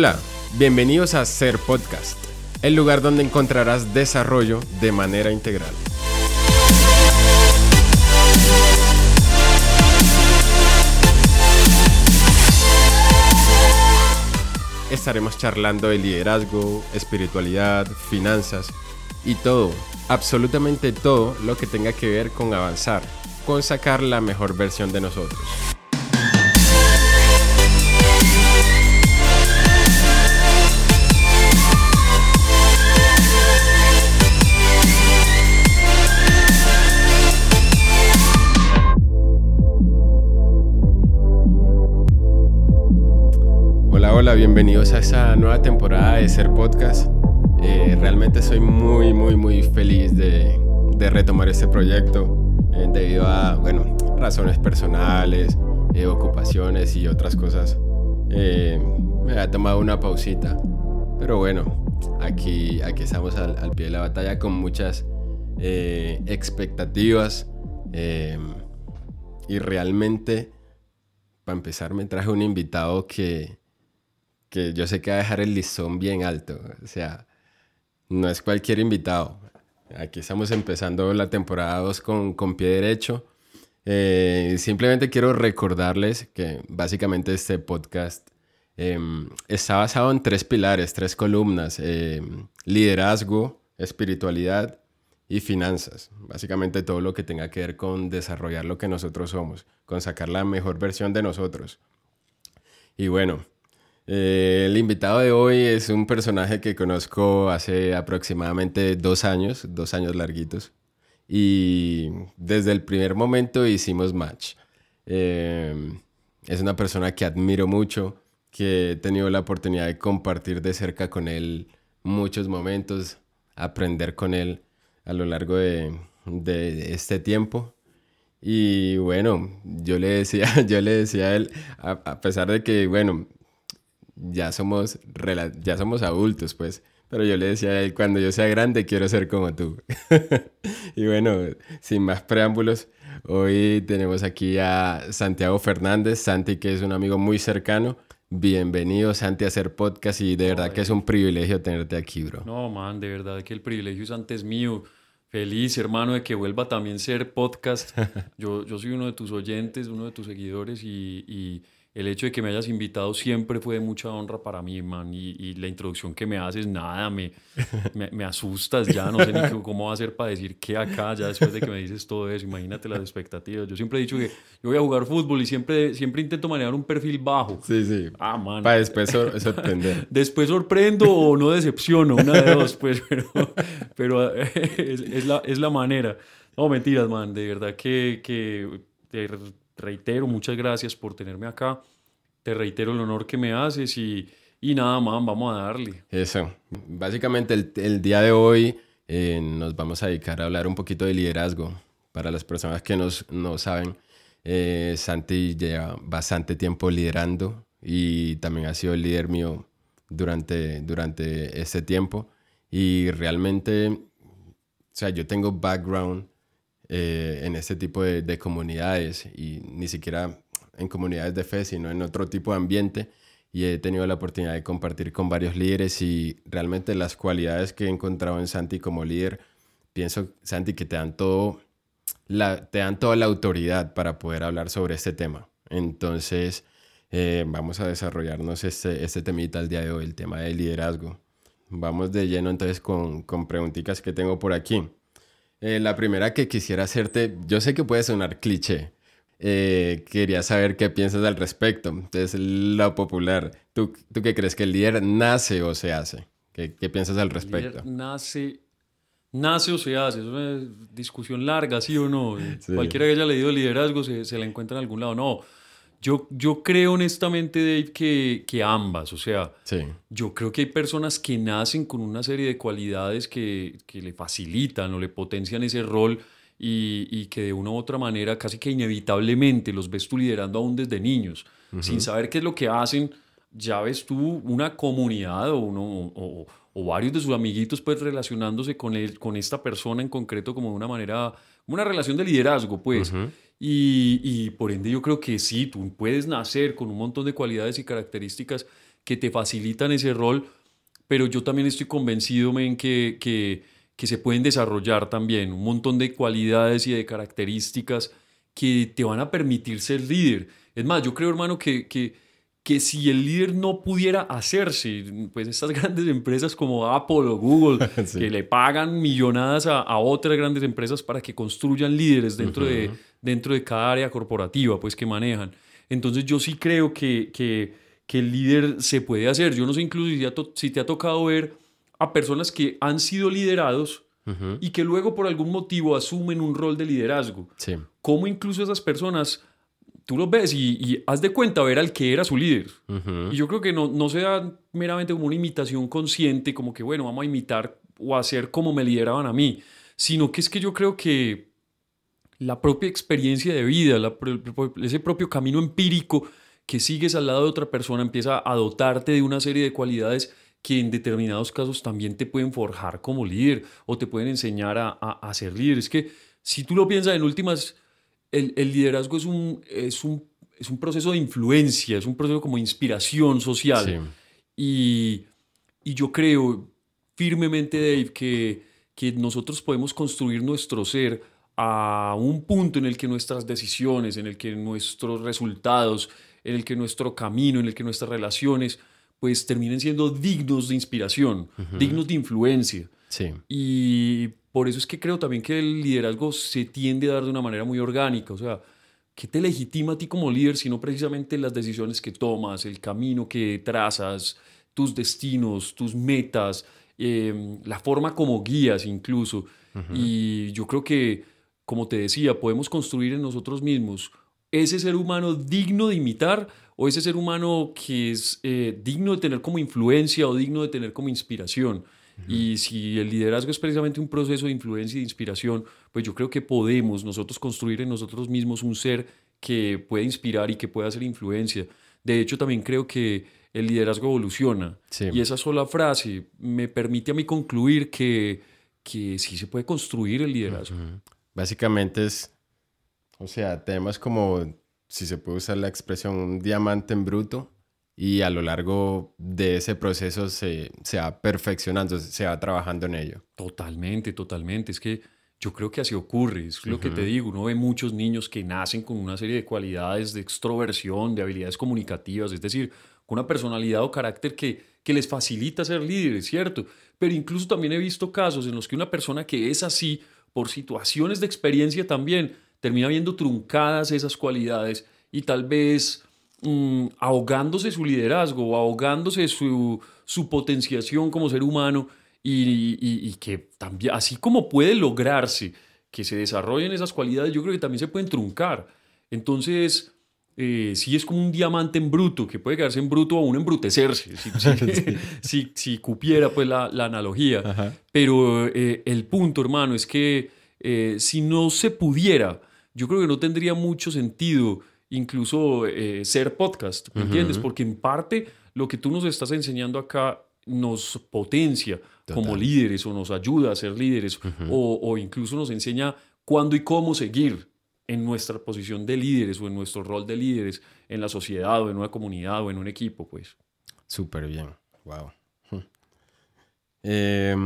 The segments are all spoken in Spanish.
Hola, bienvenidos a Ser Podcast, el lugar donde encontrarás desarrollo de manera integral. Estaremos charlando de liderazgo, espiritualidad, finanzas y todo, absolutamente todo lo que tenga que ver con avanzar, con sacar la mejor versión de nosotros. Hola, hola, bienvenidos a esa nueva temporada de Ser Podcast. Eh, realmente soy muy, muy, muy feliz de, de retomar este proyecto eh, debido a, bueno, razones personales, eh, ocupaciones y otras cosas. me ha tomado una pausita, pero bueno, aquí, aquí estamos al, al pie de la batalla con muchas expectativas y realmente, para empezar, me traje un invitado que que yo sé que va a dejar el listón bien alto. O sea, no es cualquier invitado. Aquí estamos empezando la temporada 2 con, con pie derecho. Eh, simplemente quiero recordarles que básicamente este podcast em, está basado en tres pilares, tres columnas. Em, liderazgo, espiritualidad y finanzas. Básicamente todo lo que tenga que ver con desarrollar lo que nosotros somos, con sacar la mejor versión de nosotros. Y bueno, eh, el invitado de hoy es un personaje que conozco hace aproximadamente dos años, dos años larguitos, y desde el primer momento hicimos match. Eh, es una persona que admiro mucho, que he tenido la oportunidad de compartir de cerca con él muchos momentos, aprender con él a lo largo de, este tiempo. Y bueno, yo le decía, yo le decía a él, a pesar de que, bueno, ya somos, ya somos adultos, pues. Pero yo le decía a él, cuando yo sea grande, quiero ser como tú. y bueno, sin más preámbulos, hoy tenemos aquí a Santiago Fernández, Santi, que es un amigo muy cercano. Bienvenido, Santi, a hacer podcast y de verdad que es un privilegio tenerte aquí, bro. No, man, de verdad que el privilegio es antes mío. Feliz, hermano, de que vuelva también ser podcast. Yo, yo soy uno de tus oyentes, uno de tus seguidores y el hecho de que me hayas invitado siempre fue de mucha honra para mí, man. Y, la introducción que me haces, nada, me, me, asustas ya. No sé ni cómo va a ser para decir qué acá, ya después de que me dices todo eso. Imagínate las expectativas. Yo siempre he dicho que yo voy a jugar fútbol y siempre, siempre intento manejar un perfil bajo. Sí, sí. Ah, man. Para después sorprender. después sorprendo o no decepciono, una de dos, pues. Pero, pero es, la, es la manera. No, mentiras, man. De verdad que, que reitero, muchas gracias por tenerme acá. Te reitero el honor que me haces y, y nada más, vamos a darle. Eso. Básicamente el, día de hoy eh, nos vamos a dedicar a hablar un poquito de liderazgo. Para las personas que nos, no saben, eh, Santi lleva bastante tiempo liderando y también ha sido el líder mío durante, durante este tiempo. Y realmente, o sea, yo tengo background eh, en este tipo de, comunidades y ni siquiera en comunidades de fe, sino en otro tipo de ambiente. Y he tenido la oportunidad de compartir con varios líderes y realmente las cualidades que he encontrado en Santi como líder, pienso, Santi, que te dan, todo la, te dan toda la autoridad para poder hablar sobre este tema. Entonces, eh, vamos a desarrollarnos este, este temita el día de hoy, el tema del liderazgo. Vamos de lleno entonces con, con preguntitas que tengo por aquí. Eh, la primera que quisiera hacerte, yo sé que puede sonar cliché. Eh, quería saber qué piensas al respecto. Entonces, lo popular. ¿Tú, ¿Tú qué crees? ¿Que el líder nace o se hace? ¿Qué, qué piensas al respecto? nace, nace o se hace. Es una discusión larga, ¿sí o no? Cualquiera que haya leído liderazgo se, se la encuentra en algún lado. No, yo, yo creo honestamente, Dave, que, que ambas. O sea, yo creo que hay personas que nacen con una serie de cualidades que, que le facilitan o le potencian ese rol y, y, que de una u otra manera, casi que inevitablemente, los ves tú liderando aún desde niños. Sin saber qué es lo que hacen, ya ves tú una comunidad o, uno, o, o varios de sus amiguitos pues relacionándose con, él, con esta persona en concreto como de una manera, como una relación de liderazgo, pues. Y, por ende yo creo que sí, tú puedes nacer con un montón de cualidades y características que te facilitan ese rol, pero yo también estoy convencido, men, que, que, que se pueden desarrollar también un montón de cualidades y de características que te van a permitir ser líder. Es más, yo creo, hermano, que, que, que si el líder no pudiera hacerse, pues estas grandes empresas como Apple o Google, que le pagan millonadas a, a, otras grandes empresas para que construyan líderes dentro, de, dentro de cada área corporativa, pues que manejan. Entonces yo sí creo que, que, que el líder se puede hacer. Yo no sé incluso si, si te ha tocado ver a personas que han sido liderados y que luego por algún motivo asumen un rol de liderazgo. Sí. Cómo incluso esas personas tú los ves y, y, haz de cuenta ver al que era su líder. Y yo creo que no, no se da meramente como una imitación consciente, como que, bueno, vamos a imitar o hacer como me lideraban a mí, sino que es que yo creo que la propia experiencia de vida, la, ese propio camino empírico que sigues al lado de otra persona empieza a dotarte de una serie de cualidades que en determinados casos también te pueden forjar como líder o te pueden enseñar a, a, a ser líder. Es que si tú lo piensas en últimas, el, el liderazgo es un, es, un, es un proceso de influencia, es un proceso como inspiración social. Sí. Y, y yo creo firmemente, Dave, que, que nosotros podemos construir nuestro ser a un punto en el que nuestras decisiones, en el que nuestros resultados, en el que nuestro camino, en el que nuestras relaciones, pues terminen siendo dignos de inspiración, uh -huh. dignos de influencia. Sí. Y por eso es que creo también que el liderazgo se tiende a dar de una manera muy orgánica. O sea, ¿qué te legitima a ti como líder sino precisamente las decisiones que tomas, el camino que trazas, tus destinos, tus metas, eh, la forma como guías incluso? Uh -huh. Y yo creo que, como te decía, podemos construir en nosotros mismos ese ser humano digno de imitar o ese ser humano que es eh, digno de tener como influencia o digno de tener como inspiración. Uh -huh. Y si el liderazgo es precisamente un proceso de influencia y de inspiración, pues yo creo que podemos nosotros construir en nosotros mismos un ser que puede inspirar y que pueda hacer influencia. De hecho, también creo que el liderazgo evoluciona. Sí. Y esa sola frase me permite a mí concluir que, que sí se puede construir el liderazgo. Uh -huh. Básicamente es, o sea, temas como si se puede usar la expresión, un diamante en bruto y a lo largo de ese proceso se, se va perfeccionando, se va trabajando en ello. Totalmente, totalmente. Es que yo creo que así ocurre, es lo uh -huh. que te digo, uno ve muchos niños que nacen con una serie de cualidades de extroversión, de habilidades comunicativas, es decir, con una personalidad o carácter que, que les facilita ser líderes, ¿cierto? Pero incluso también he visto casos en los que una persona que es así, por situaciones de experiencia también, termina viendo truncadas esas cualidades y tal vez mmm, ahogándose su liderazgo o ahogándose su, su potenciación como ser humano y, y, que también, así como puede lograrse que se desarrollen esas cualidades, yo creo que también se pueden truncar. Entonces, eh, sí es como un diamante en bruto, que puede quedarse en bruto o aún embrutecerse, si, si, si, si, cupiera pues la, la analogía. Ajá. Pero eh, el punto, hermano, es que eh, si no se pudiera yo creo que no tendría mucho sentido incluso eh, ser podcast, ¿me uh -huh. entiendes? Porque en parte lo que tú nos estás enseñando acá nos potencia Total. como líderes o nos ayuda a ser líderes uh -huh. o, o, incluso nos enseña cuándo y cómo seguir en nuestra posición de líderes o en nuestro rol de líderes en la sociedad o en una comunidad o en un equipo, pues. Súper bien, wow. Eh,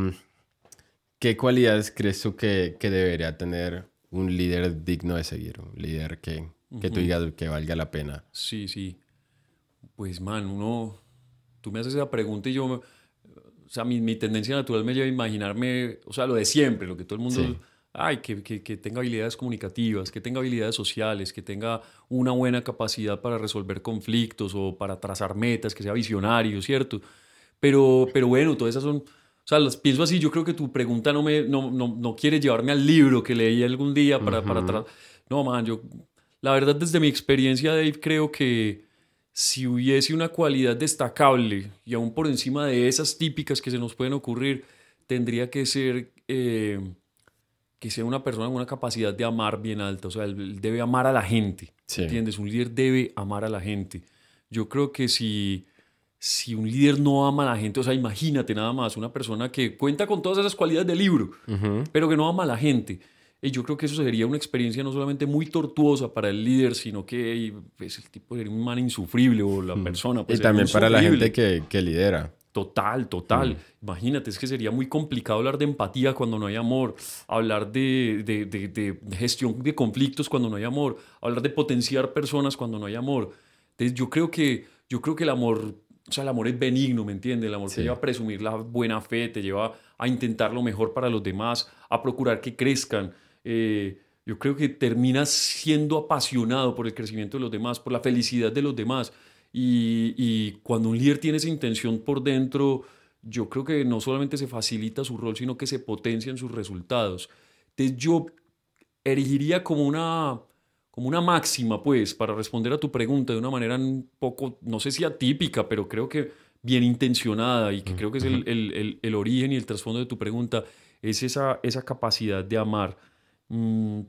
¿Qué cualidades crees tú que, que debería tener un líder digno de seguir, un líder que, que tú digas que valga la pena. Sí, sí. Pues, man, uno, tú me haces esa pregunta y yo, o sea, mi, mi tendencia natural me lleva a imaginarme, o sea, lo de siempre, lo que todo el mundo, sí. Ay, que, que, que, tenga habilidades comunicativas, que tenga habilidades sociales, que tenga una buena capacidad para resolver conflictos o para trazar metas, que sea visionario, ¿cierto? Pero, pero bueno, todas esas son o sea, las pienso así, yo creo que tu pregunta no, me, no, no, no quiere llevarme al libro que leí algún día para, uh -huh. para atrás. No, man, yo, la verdad, desde mi experiencia, Dave, creo que si hubiese una cualidad destacable y aún por encima de esas típicas que se nos pueden ocurrir, tendría que ser eh, que sea una persona con una capacidad de amar bien alta. O sea, él debe amar a la gente. Sí. ¿Entiendes? Un líder debe amar a la gente. Yo creo que si si un líder no ama a la gente, o sea, imagínate nada más, una persona que cuenta con todas esas cualidades del libro, uh -huh. pero que no ama a la gente, Y yo creo que eso sería una experiencia no solamente muy tortuosa para el líder, sino que pues, el tipo sería un man insufrible o la persona. Pues, y también para la gente que, que lidera. Total, total. Imagínate, es que sería muy complicado hablar de empatía cuando no hay amor, hablar de, de- de- de- de gestión de conflictos cuando no hay amor, hablar de potenciar personas cuando no hay amor. Entonces yo creo que, yo creo que el amor, o sea, el amor es benigno, ¿me entiendes? El amor Sí. te lleva a presumir la buena fe, te lleva a intentar lo mejor para los demás, a procurar que crezcan. Eh, yo creo que terminas siendo apasionado por el crecimiento de los demás, por la felicidad de los demás. Y, y cuando un líder tiene esa intención por dentro, yo creo que no solamente se facilita su rol, sino que se potencian sus resultados. Entonces yo erigiría como una, como una máxima, pues, para responder a tu pregunta de una manera un poco, no sé si atípica, pero creo que bien intencionada y que creo que es el, el- el- el origen y el trasfondo de tu pregunta, es esa, esa capacidad de amar. Mm,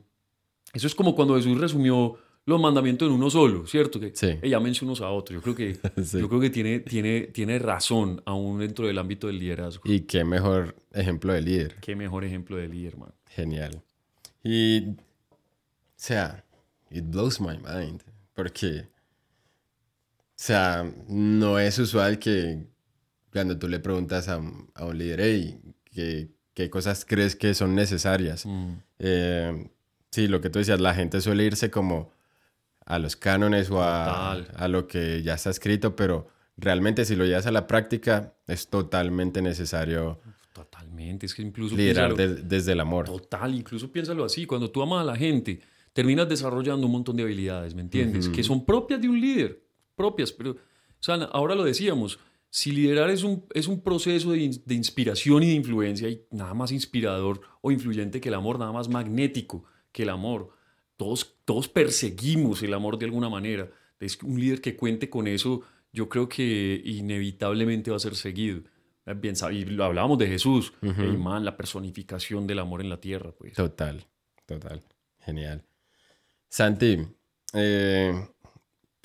eso es como cuando Jesús resumió los mandamientos en uno solo, ¿cierto? Que Sí. "Ey, ámense unos a otros. Yo creo que, Sí. yo creo que tiene, tiene, tiene razón aún dentro del ámbito del liderazgo. Y qué mejor ejemplo de líder. Qué mejor ejemplo de líder, man. Genial. Y, o sea, it blows my mind. Porque, o sea, no es usual que cuando tú le preguntas a, un- a un líder, hey, ¿qué, qué cosas crees que son necesarias? Mm. Eh, sí, lo que tú decías, la gente suele irse como a los cánones o a, a lo que ya está escrito, pero realmente si lo llevas a la práctica, es totalmente necesario Totalmente, es que incluso liderar piénsalo- de- desde el amor. Total, incluso piénsalo así, cuando tú amas a la gente, terminas desarrollando un montón de habilidades, ¿me entiendes? Que son propias de un líder, propias, pero, o sea, ahora lo decíamos, si liderar es un, es un proceso de, in- de inspiración y de influencia, y nada más inspirador o influyente que el amor, nada más magnético que el amor. Todos, todos perseguimos el amor de alguna manera. Es un líder que cuente con eso, yo creo que inevitablemente va a ser seguido. Eh, Bien, y lo hablábamos de Jesús, Ey, man, la personificación del amor en la tierra, pues. Total, total. Genial. Santi, eh,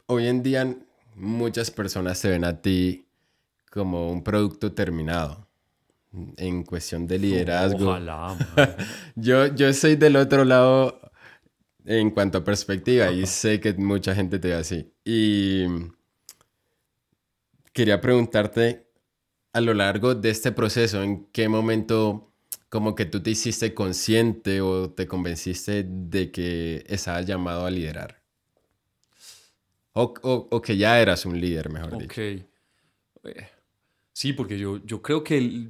hoy en día muchas personas te ven a ti como un producto terminado en cuestión de liderazgo. Ojalá. Yo, yo estoy del otro lado en cuanto a perspectiva y sé que mucha gente te ve así. Y quería preguntarte a lo largo de este proceso, ¿en qué momento como que tú te hiciste consciente o te convenciste de que estabas llamado a liderar? O, o- o que ya eras un líder, mejor dicho. Eh, Sí, porque yo, yo creo que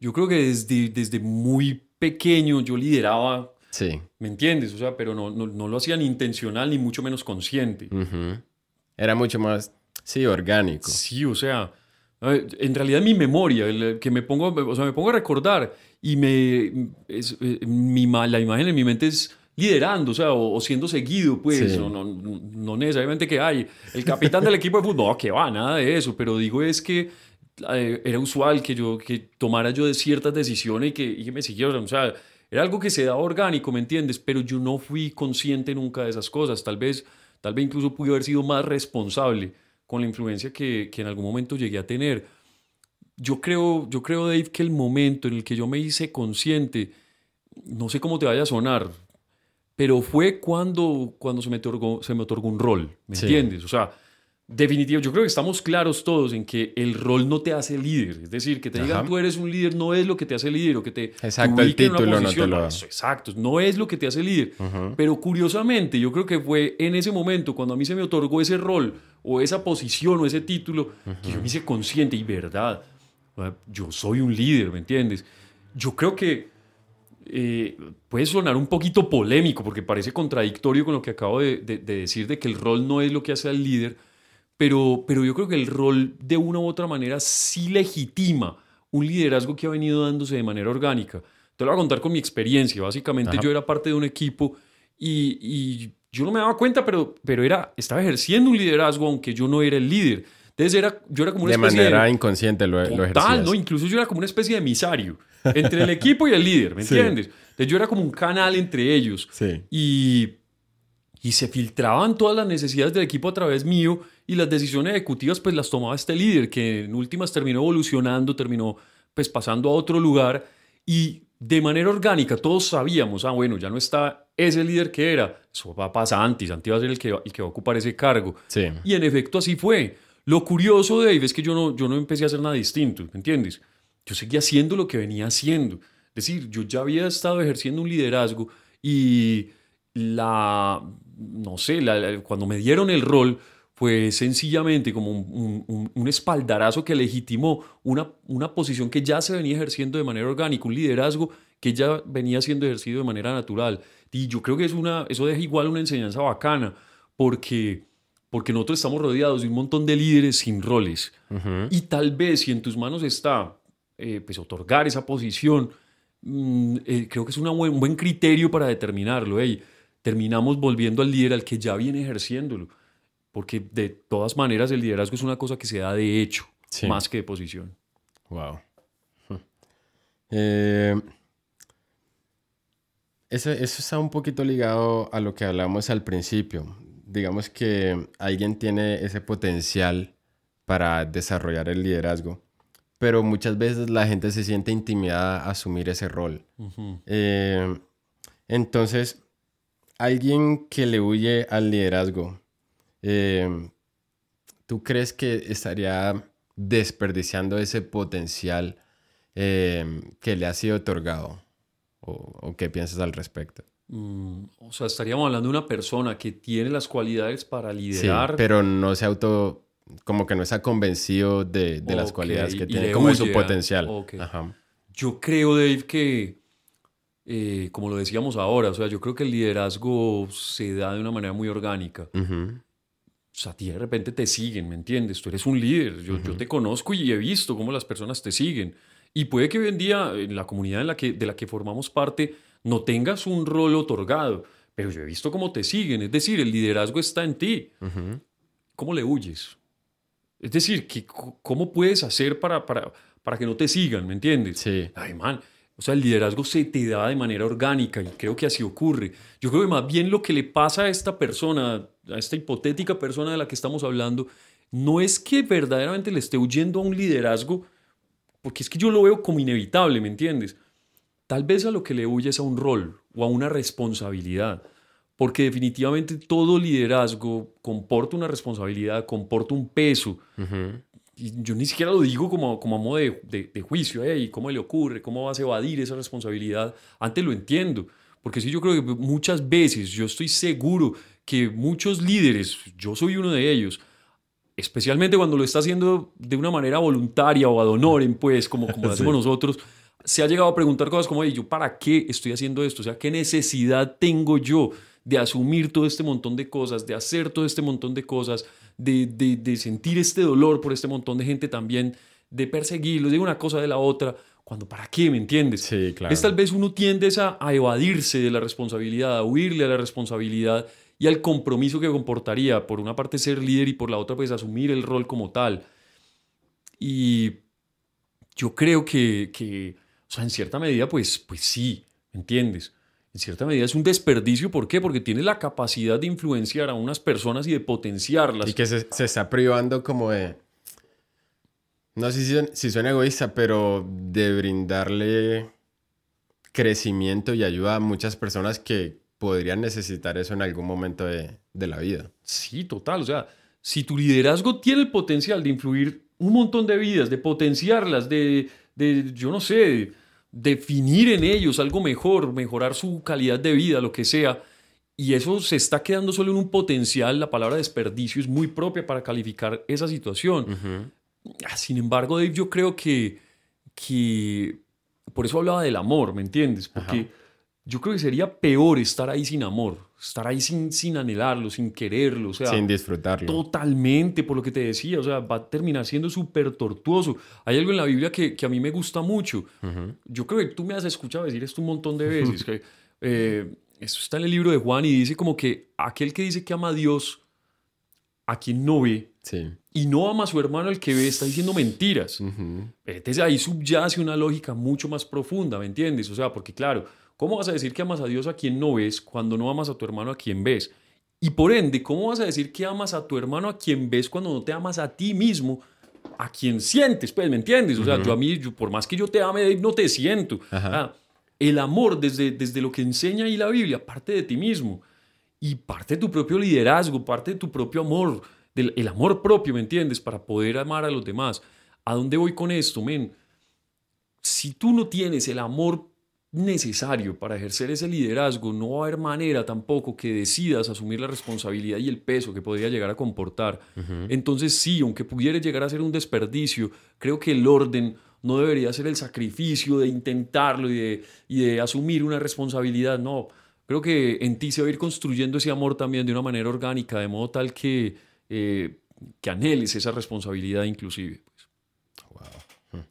yo creo que desde, desde muy pequeño yo lideraba, Sí. ¿me entiendes? O sea, pero no, no, no lo hacía ni intencional ni mucho menos consciente. Ujú. Era mucho más, sí, orgánico. Sí, o sea, en realidad mi memoria, el que me pongo, o sea, me pongo a recordar y me, es, eh, mi, la imagen en mi mente es liderando, o sea, o, o siendo seguido, pues, Sí. no, no, no necesariamente que hay el capitán del equipo de fútbol, no, que va, nada de eso, pero digo es que eh, era usual que yo, que tomara yo de ciertas decisiones y que, y que me siguieran, o sea, era algo que se daba orgánico, ¿me entiendes? Pero yo no fui consciente nunca de esas cosas, tal vez, tal vez incluso pude haber sido más responsable con la influencia que, que en algún momento llegué a tener. Yo creo, yo creo, Dave, que el momento en el que yo me hice consciente, no sé cómo te vaya a sonar, pero fue cuando, cuando se, me otorgó, se me otorgó un rol, ¿me Sí. entiendes? O sea, definitivo, yo creo que estamos claros todos en que el rol no te hace líder. Es decir, que te digan Ajá. tú eres un líder no es lo que te hace líder o que te Exacto, el ubique en una título no te lo- Eso, exacto, no es lo que te hace líder. Ujú. Pero curiosamente, yo creo que fue en ese momento, cuando a mí se me otorgó ese rol, o esa posición, o ese título, que yo me hice consciente y verdad. Yo soy un líder, ¿me entiendes? Yo creo que eh, puede sonar un poquito polémico, porque parece contradictorio con lo que acabo de, de- de decir, de que el rol no es lo que hace al líder, pero, pero yo creo que el rol de una u otra manera sí legitima un liderazgo que ha venido dándose de manera orgánica. Te lo voy a contar con mi experiencia. Básicamente Ajá. yo era parte de un equipo y, y yo no me daba cuenta, pero, pero era, estaba ejerciendo un liderazgo aunque yo no era el líder. Entonces era, yo era como una De especie manera de... inconsciente lo, lo Total, ejercías. ¿no? Incluso yo era como una especie de emisario entre el equipo y el líder, ¿me Sí. entiendes? Entonces yo era como un canal entre ellos Sí. y, y se filtraban todas las necesidades del equipo a través mío y las decisiones ejecutivas pues las tomaba este líder que en últimas terminó evolucionando, terminó pues pasando a otro lugar y de manera orgánica todos sabíamos, ah, bueno, ya no está ese líder que era, eso va a pasar Santi, Santi va a ser el que, el que va a ocupar ese cargo. Sí. Y en efecto así fue. Lo curioso, Dave, es que yo no, yo no empecé a hacer nada distinto, ¿me entiendes? Yo seguía haciendo lo que venía haciendo. Es decir, yo ya había estado ejerciendo un liderazgo y la, no sé, cuando me dieron el rol, fue sencillamente como un, un, espaldarazo que legitimó una, una posición que ya se venía ejerciendo de manera orgánica, un liderazgo que ya venía siendo ejercido de manera natural. Y yo creo que es una, eso deja igual una enseñanza bacana, porque, porque nosotros estamos rodeados de un montón de líderes sin roles. Y tal vez si en tus manos está eh, pues, otorgar esa posición, mm, eh, creo que es una un buen criterio para determinarlo. terminamos volviendo al líder al que ya viene ejerciéndolo porque de todas maneras el liderazgo es una cosa que se da de hecho, más que de posición. Wow. Eh, eso, eso, está un poquito ligado a lo que hablamos al principio. Digamos que alguien tiene ese potencial para desarrollar el liderazgo, pero muchas veces la gente se siente intimidada a asumir ese rol. Eh, entonces, alguien que le huye al liderazgo, Em, ¿tú crees que estaría desperdiciando ese potencial em, que le ha sido otorgado? ¿O, qué piensas al respecto? Mm, o sea, estaríamos hablando de una persona que tiene las cualidades para liderar. Sí, pero no se auto, como que no está convencido de, las cualidades que tiene, como su potencial. Yo creo, Dave, que, eh, como lo decíamos ahora, o sea, yo creo que el liderazgo se da de una manera muy orgánica. O sea, a ti de repente te siguen, ¿me entiendes? Tú eres un líder, yo, yo te conozco y he visto cómo las personas te siguen. Y puede que hoy en día en la comunidad en la que, de la que formamos parte no tengas un rol otorgado, pero yo he visto cómo te siguen. Es decir, el liderazgo está en ti. ¿Cómo le huyes? Es decir, que, ¿cómo puedes hacer para, para, para que no te sigan? ¿Me entiendes? Sí. Ay, man. O sea, el liderazgo se te da de manera orgánica y creo que así ocurre. Yo creo que más bien lo que le pasa a esta persona, a esta hipotética persona de la que estamos hablando, no es que verdaderamente le esté huyendo a un liderazgo, porque es que yo lo veo como inevitable, ¿me entiendes? Tal vez a lo que le huye es a un rol o a una responsabilidad, porque definitivamente todo liderazgo comporta una responsabilidad, comporta un peso y yo ni siquiera lo digo como, como a modo de, de, juicio, ¿eh? ¿Y cómo le ocurre? ¿Cómo vas a evadir esa responsabilidad? Antes lo entiendo, porque sí, yo creo que muchas veces, yo estoy seguro que muchos líderes, yo soy uno de ellos, especialmente cuando lo está haciendo de una manera voluntaria o ad honorem, pues, como, como lo hacemos nosotros, se ha llegado a preguntar cosas como, ¿yo para qué estoy haciendo esto? O sea, ¿qué necesidad tengo yo de asumir todo este montón de cosas, de hacer todo este montón de cosas? De, sentir este dolor por este montón de gente también, de perseguirlos, de una cosa de la otra, cuando para qué, ¿me entiendes? Sí, claro. Es tal vez uno tiende a, a evadirse de la responsabilidad, a huirle a la responsabilidad y al compromiso que comportaría, por una parte ser líder y por la otra pues asumir el rol como tal. Y yo creo que, que o sea, en cierta medida pues, pues sí, ¿me entiendes? En cierta medida es un desperdicio. ¿Por qué? Porque tiene la capacidad de influenciar a unas personas y de potenciarlas. Y que se, está privando como de... No sé si, si suena egoísta, pero de brindarle crecimiento y ayuda a muchas personas que podrían necesitar eso en algún momento de, de la vida. Sí, total. O sea, si tu liderazgo tiene el potencial de influir un montón de vidas, de potenciarlas, de, de yo no sé, definir en ellos algo mejor, mejorar su calidad de vida, lo que sea. Y eso se está quedando solo en un potencial. La palabra desperdicio es muy propia para calificar esa situación. Ah, sin embargo, Dave, yo creo que, que por eso hablaba del amor, ¿me entiendes? Porque yo creo que sería peor estar ahí sin amor, estar ahí sin, sin anhelarlo, sin quererlo, o sea, sin disfrutarlo. Totalmente, por lo que te decía, o sea, va a terminar siendo súper tortuoso. Hay algo en la Biblia que, que a mí me gusta mucho. Yo creo que tú me has escuchado decir esto un montón de veces. que, eh, esto está en el libro de Juan y dice como que aquel que dice que ama a Dios, a quien no ve, y no ama a su hermano al que ve, está diciendo mentiras. Entonces ahí subyace una lógica mucho más profunda, ¿me entiendes? O sea, porque claro, ¿Cómo vas a decir que amas a Dios a quien no ves cuando no amas a tu hermano a quien ves? Y por ende, ¿cómo vas a decir que amas a tu hermano a quien ves cuando no te amas a ti mismo, a quien sientes? Pues, ¿me entiendes? O sea, tú a mí, por más que yo te ame, no te siento. Ah, el amor desde, desde lo que enseña ahí la Biblia parte de ti mismo y parte de tu propio liderazgo, parte de tu propio amor, del el amor propio, ¿me entiendes? Para poder amar a los demás. ¿A dónde voy con esto, men? Si tú no tienes el amor necesario para ejercer ese liderazgo, no va a haber manera tampoco que decidas asumir la responsabilidad y el peso que podría llegar a comportar. Entonces sí, aunque pudiera llegar a ser un desperdicio, creo que el orden no debería ser el sacrificio de intentarlo y de, y de asumir una responsabilidad, no. Creo que en ti se va a ir construyendo ese amor también de una manera orgánica, de modo tal que, eh, que anheles esa responsabilidad inclusive. Wow. Pues.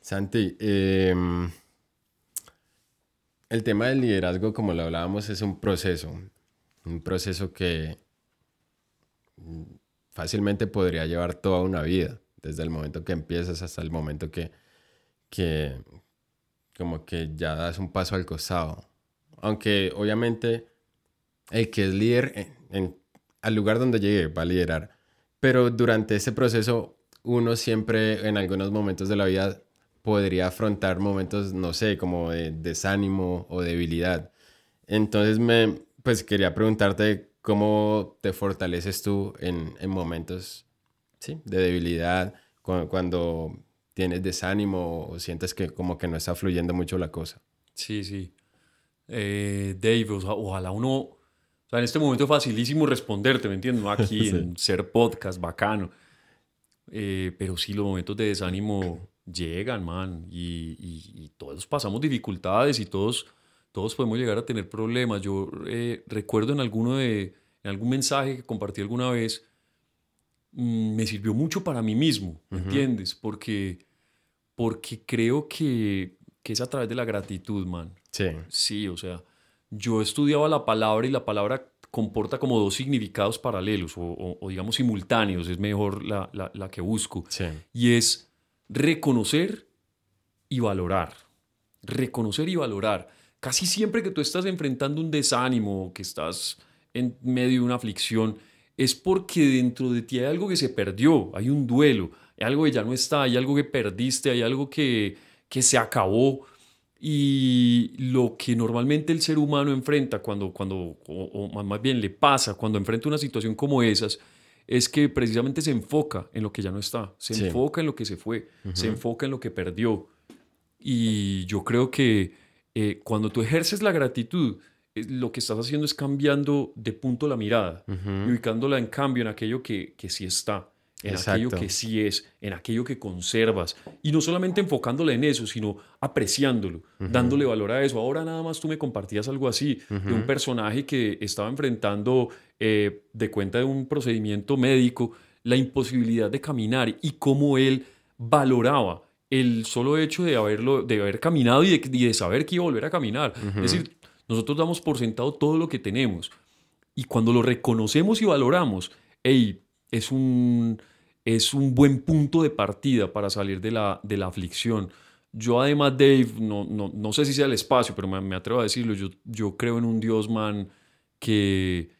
Santi, eh, el tema del liderazgo, como lo hablábamos, es un proceso. Un proceso que fácilmente podría llevar toda una vida, desde el momento que empiezas hasta el momento que, que como que ya das un paso al costado. Aunque obviamente el que es líder en, al lugar donde llegue va a liderar. Pero durante ese proceso uno siempre en algunos momentos de la vida podría afrontar momentos, no sé, como de desánimo o debilidad. Entonces, me, pues quería preguntarte cómo te fortaleces tú en, momentos ¿sí? de debilidad, cuando, tienes desánimo o sientes que como que no está fluyendo mucho la cosa. Sí, sí. Eh, Dave, ojalá uno, o sea, en este momento es facilísimo responderte, ¿me entiendes? Aquí en ser podcast, bacano. Eh, pero sí, los momentos de desánimo llegan, man, y, todos pasamos dificultades y todos, todos podemos llegar a tener problemas. Yo eh, recuerdo en, alguno de, en algún mensaje que compartí alguna vez, mm, me sirvió mucho para mí mismo, ¿me entiendes? Porque, porque creo que, que, es a través de la gratitud, man. Sí. Sí, o sea, yo estudiaba la palabra y la palabra comporta como dos significados paralelos o, digamos simultáneos, es mejor la, la, la que busco. Sí. Y es reconocer y valorar. Reconocer y valorar. Casi siempre que tú estás enfrentando un desánimo, que estás en medio de una aflicción, es porque dentro de ti hay algo que se perdió, hay un duelo, hay algo que ya no está, hay algo que perdiste, hay algo que, que se acabó. Y lo que normalmente el ser humano enfrenta cuando, cuando o más bien le pasa cuando enfrenta una situación como esas, es que precisamente se enfoca en lo que ya no está, se enfoca en lo que se fue, se enfoca en lo que perdió. Y yo creo que eh, cuando tú ejerces la gratitud, lo que estás haciendo es cambiando de punto la mirada y ubicándola en cambio en aquello que, que sí está en aquello que sí es, en aquello que conservas. Y no solamente enfocándole en eso, sino apreciándolo, dándole valor a eso. Ahora nada más tú me compartías algo así, de un personaje que estaba enfrentando, eh, de cuenta de un procedimiento médico, la imposibilidad de caminar y cómo él valoraba el solo hecho de, haberlo, de haber caminado y de, saber que iba a volver a caminar. Es decir, nosotros damos por sentado todo lo que tenemos. Y cuando lo reconocemos y valoramos, hey, es un es un buen punto de partida para salir de la, de la aflicción. Yo además, Dave, no, no, no sé si sea el espacio, pero me, atrevo a decirlo, yo, yo creo en un Dios, man, que,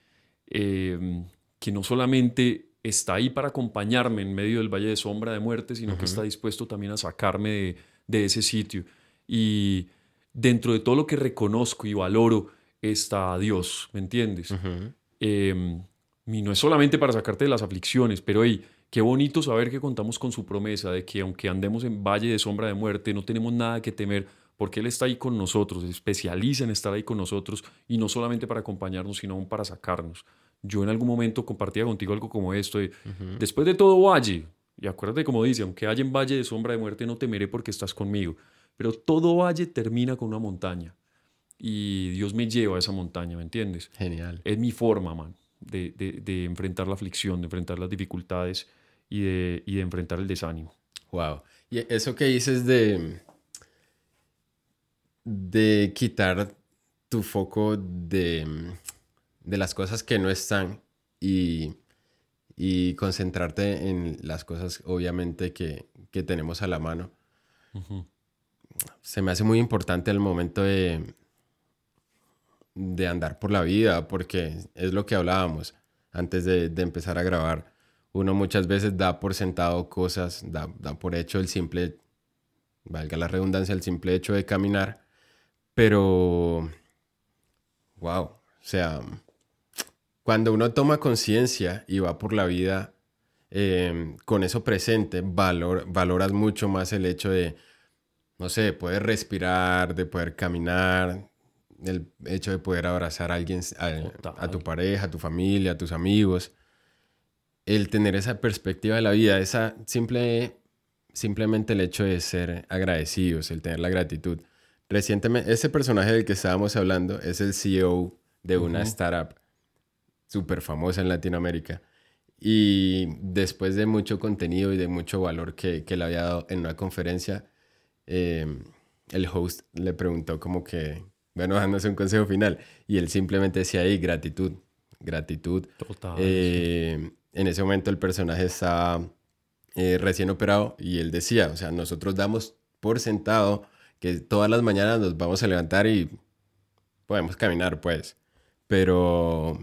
em, que no solamente está ahí para acompañarme en medio del valle de sombra de muerte, sino que está dispuesto también a sacarme de, de, ese sitio. Y dentro de todo lo que reconozco y valoro está Dios, ¿me entiendes? Em, y no es solamente para sacarte de las aflicciones, pero hey, Qué bonito saber que contamos con su promesa de que aunque andemos en valle de sombra de muerte, no tenemos nada que temer porque Él está ahí con nosotros, se especializa en estar ahí con nosotros y no solamente para acompañarnos, sino aún para sacarnos. Yo en algún momento compartía contigo algo como esto, después de todo valle, y acuérdate como dice, aunque haya en valle de sombra de muerte, no temeré porque estás conmigo, pero todo valle termina con una montaña y Dios me lleva a esa montaña, ¿me entiendes? Genial. Es mi forma, man, de, de, de enfrentar la aflicción, de enfrentar las dificultades y de, y de enfrentar el desánimo. Wow. Y eso que dices de, de quitar tu foco de, de las cosas que no están y, y, concentrarte en las cosas obviamente que, que tenemos a la mano. Se me hace muy importante el momento de, de andar por la vida, porque es lo que hablábamos antes de, de empezar a grabar uno muchas veces da por sentado cosas, da, por hecho el simple valga la redundancia, el simple hecho de caminar, pero, wow, o sea, cuando uno toma conciencia y va por la vida em, con eso presente, valor, valoras mucho más el hecho de, no sé, de poder respirar, de poder caminar, el hecho de poder abrazar a alguien, a, tu pareja, a tu familia, a tus amigos. El tener esa perspectiva de la vida, esa simple, simplemente el hecho de ser agradecidos, el tener la gratitud. Recientemente, ese personaje del que estábamos hablando es el CEO de una startup súper famosa en Latinoamérica. Y después de mucho contenido y de mucho valor que, que le había dado en una conferencia, eh, el host le preguntó como que bueno, dándose un consejo final. Y él simplemente decía ahí, gratitud, gratitud. Total. Eh, en ese momento el personaje estaba eh, recién operado y él decía, o sea, nosotros damos por sentado que todas las mañanas nos vamos a levantar y podemos caminar, pues. Pero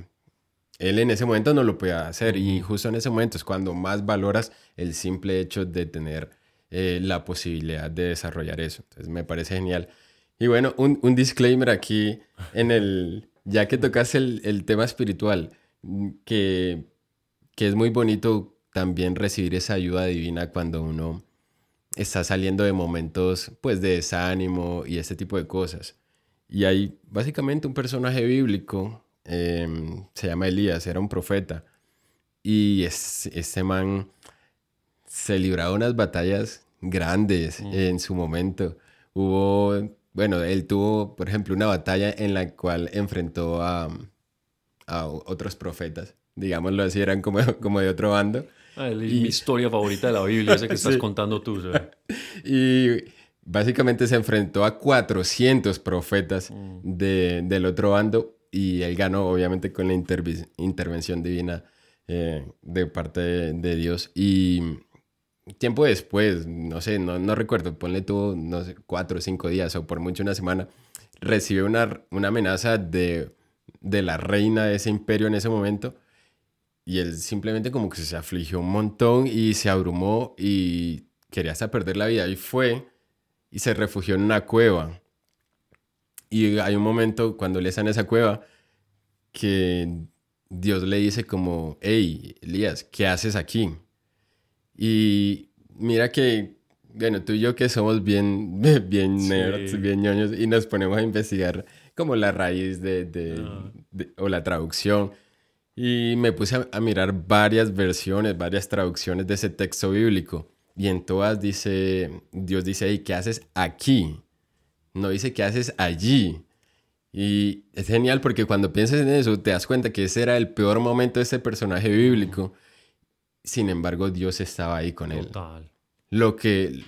él en ese momento no lo podía hacer y justo en ese momento es cuando más valoras el simple hecho de tener eh, la posibilidad de desarrollar eso. Entonces me parece genial. Y bueno, un, un, disclaimer aquí en el, ya que tocas el, el tema espiritual, que, que, es muy bonito también recibir esa ayuda divina cuando uno está saliendo de momentos pues de desánimo y este tipo de cosas. Y hay básicamente un personaje bíblico, em, se llama Elías, era un profeta, y es, este man se libraba unas batallas grandes mm. en su momento. Hubo bueno, él tuvo, por ejemplo, una batalla en la cual enfrentó a, a otros profetas, digámoslo así, eran como, como de otro bando. Ah, es mi historia favorita de la Biblia, esa que estás contando tú. y básicamente se enfrentó a 400 profetas mm. de, del otro bando y él ganó, obviamente, con la intervención divina eh, de parte de, Dios. Y tiempo después, no sé, no, no recuerdo, ponle tú, no sé, cuatro o cinco días o por mucho una semana, recibe una, una amenaza de, de la reina de ese imperio en ese momento. Y él simplemente como que se afligió un montón y se abrumó y quería hasta perder la vida. Y fue y se refugió en una cueva. Y hay un momento cuando él está en esa cueva que Dios le dice como, hey, Elías, ¿qué haces aquí? Y mira que, bueno, tú y yo que somos bien, bien nerds, bien ñoños, y nos ponemos a investigar como la raíz de, de, ah. o la traducción. Y me puse a, a, mirar varias versiones, varias traducciones de ese texto bíblico. Y en todas dice, Dios dice ahí, ¿qué haces aquí? No dice, ¿qué haces allí? Y es genial porque cuando piensas en eso, te das cuenta que ese era el peor momento de ese personaje bíblico. Sin embargo, Dios estaba ahí con él. Lo que,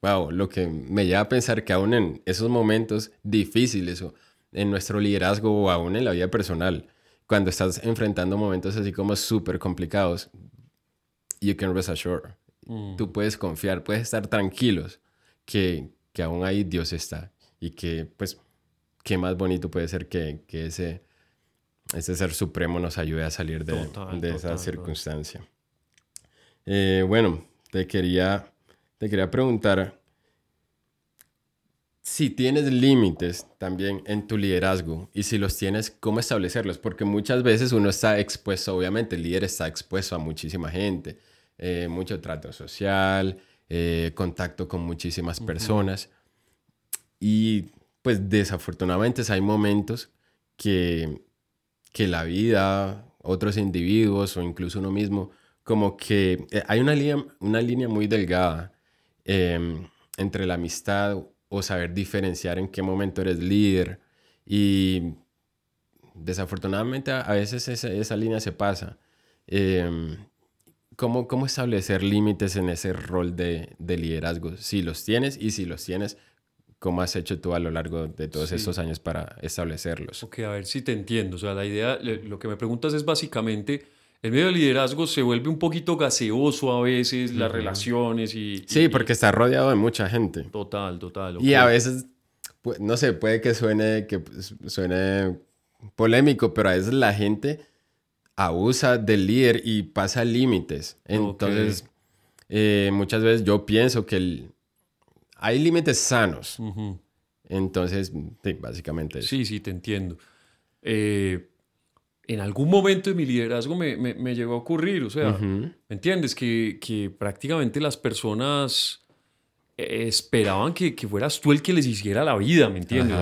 wow, lo que me lleva a pensar que aún en esos momentos difíciles o en nuestro liderazgo o aún en la vida personal, cuando estás enfrentando momentos así como súper complicados, you can rest assured. Mm. Tú puedes confiar, puedes estar tranquilos que, que aún ahí Dios está y que, pues, qué más bonito puede ser que, que ese, ese ser supremo nos ayude a salir de, de esa circunstancia. Eh, bueno, te quería, te quería preguntar si tienes límites también en tu liderazgo y si los tienes, ¿cómo establecerlos? Porque muchas veces uno está expuesto, obviamente el líder está expuesto a muchísima gente, eh, mucho trato social, eh, contacto con muchísimas personas y pues desafortunadamente hay momentos que, que la vida, otros individuos o incluso uno mismo como que eh, hay una línea, una línea muy delgada em, entre la amistad o saber diferenciar en qué momento eres líder y desafortunadamente a, veces esa, línea se pasa. Em, ¿cómo, ¿cómo, establecer límites en ese rol de, de, liderazgo? Si los tienes y si los tienes, ¿cómo has hecho tú a lo largo de todos estos años para establecerlos? Ok, a ver si te entiendo. O sea, la idea, lo que me preguntas es básicamente el medio de liderazgo se vuelve un poquito gaseoso a veces, las relaciones y... Sí, porque está rodeado de mucha gente. Total, total. Y a veces, no sé, puede que suene, que pues, suene polémico, pero a veces la gente abusa del líder y pasa límites. Entonces, eh, muchas veces yo pienso que hay límites sanos. Entonces, sí, básicamente eso. Sí, sí, te entiendo. Eh, en algún momento de mi liderazgo me, me, llegó a ocurrir, o sea, ¿me entiendes? Que, que, prácticamente las personas eh, esperaban que, que, fueras tú el que les hiciera la vida, ¿me entiendes?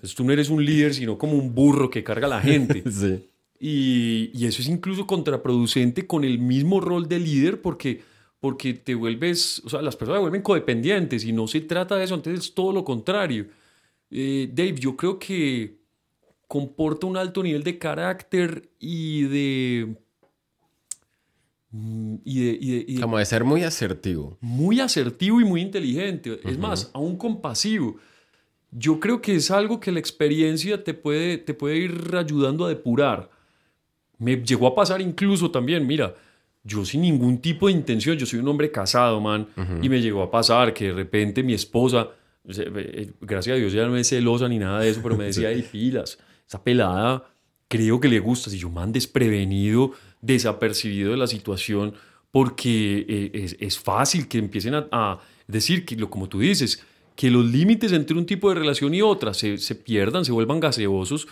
Pues tú no eres un líder, sino como un burro que carga a la gente. sí. y, y, eso es incluso contraproducente con el mismo rol de líder porque, porque te vuelves, o sea, las personas se vuelven codependientes y no se trata de eso, entonces es todo lo contrario. Eh, Dave, yo creo que comporta un alto nivel de carácter y de... Mm, y de, Como de ser muy asertivo. Muy asertivo y muy inteligente. Es más, aún compasivo. Yo creo que es algo que la experiencia te puede, te puede ir ayudando a depurar. Me llegó a pasar incluso también, mira, yo sin ningún tipo de intención, yo soy un hombre casado, man, y me llegó a pasar que de repente mi esposa, eh, gracias a Dios ya no es celosa ni nada de eso, pero me decía, hay pilas esa pelada creo que le gusta. Si yo man desprevenido, desapercibido de la situación, porque eh, es, fácil que empiecen a, decir, que lo, como tú dices, que los límites entre un tipo de relación y otra se, pierdan, se vuelvan gaseosos.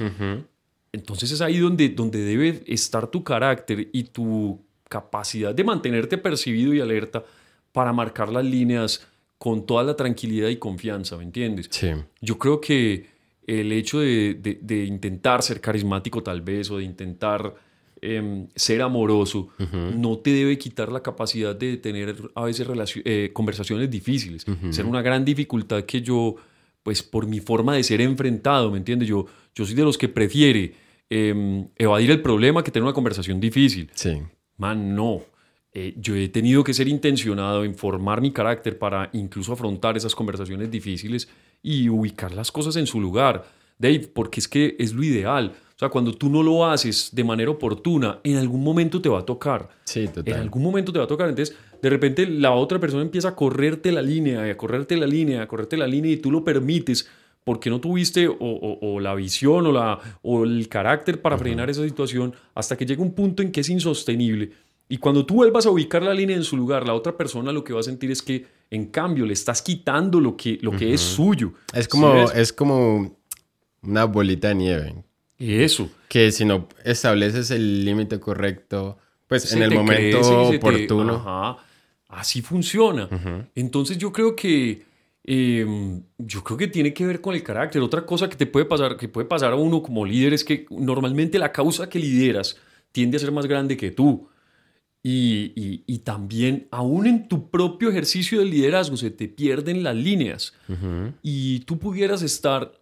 Entonces es ahí donde, donde debe estar tu carácter y tu capacidad de mantenerte percibido y alerta para marcar las líneas con toda la tranquilidad y confianza, ¿me entiendes? Sí. Yo creo que el hecho de, intentar ser carismático tal vez o de intentar em, ser amoroso no te debe quitar la capacidad de tener a veces eh, conversaciones difíciles. Ser una gran dificultad que yo, pues por mi forma de ser enfrentado, ¿me entiendes? Yo, yo soy de los que prefiere em, evadir el problema que tener una conversación difícil. Sí. Man, no. Eh, yo he tenido que ser intencionado en formar mi carácter para incluso afrontar esas conversaciones difíciles y ubicar las cosas en su lugar. Dave, porque es que es lo ideal. O sea, cuando tú no lo haces de manera oportuna, en algún momento te va a tocar. Sí, total. En algún momento te va a tocar. Entonces, de repente la otra persona empieza a correrte la línea, a correrte la línea, a correrte la línea y tú lo permites porque no tuviste o, la visión o, la, o el carácter para frenar esa situación hasta que llega un punto en que es insostenible. Y cuando tú vuelvas a ubicar la línea en su lugar, la otra persona lo que va a sentir es que en cambio, le estás quitando lo que, lo que es suyo. Es como, es como una bolita de nieve. Eso. Que si no estableces el límite correcto, pues en el momento oportuno. así funciona. Entonces yo creo que em, yo creo que tiene que ver con el carácter. Otra cosa que te puede pasar, que puede pasar a uno como líder es que normalmente la causa que lideras tiende a ser más grande que tú. Y, también, aún en tu propio ejercicio de liderazgo, se te pierden las líneas. Y tú pudieras estar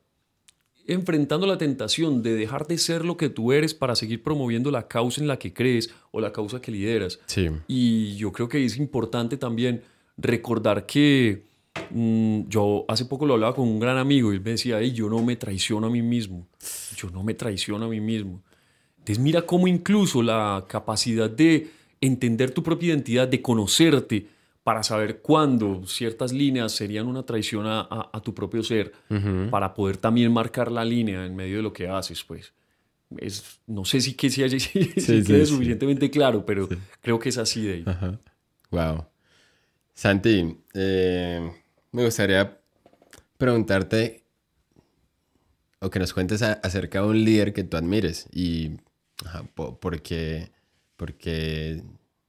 enfrentando la tentación de dejar de ser lo que tú eres para seguir promoviendo la causa en la que crees o la causa que lideras. Y yo creo que es importante también recordar que yo hace poco lo hablaba con un gran amigo y él me decía, yo no me traiciono a mí mismo. Yo no me traiciono a mí mismo. Entonces mira cómo incluso la capacidad de entender tu propia identidad, de conocerte para saber cuándo ciertas líneas serían una traición a, tu propio ser, para poder también marcar la línea en medio de lo que haces, pues. Es, no sé si, que si, quede suficientemente claro, pero creo que es así de ahí. Wow. Santi, eh, me gustaría preguntarte o que nos cuentes acerca de un líder que tú admires y por qué porque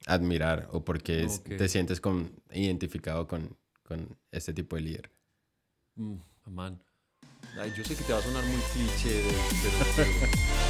admirar o porque te sientes con, identificado con, con, este tipo de líder? Mm, man. yo sé que te va a sonar muy cliché, pero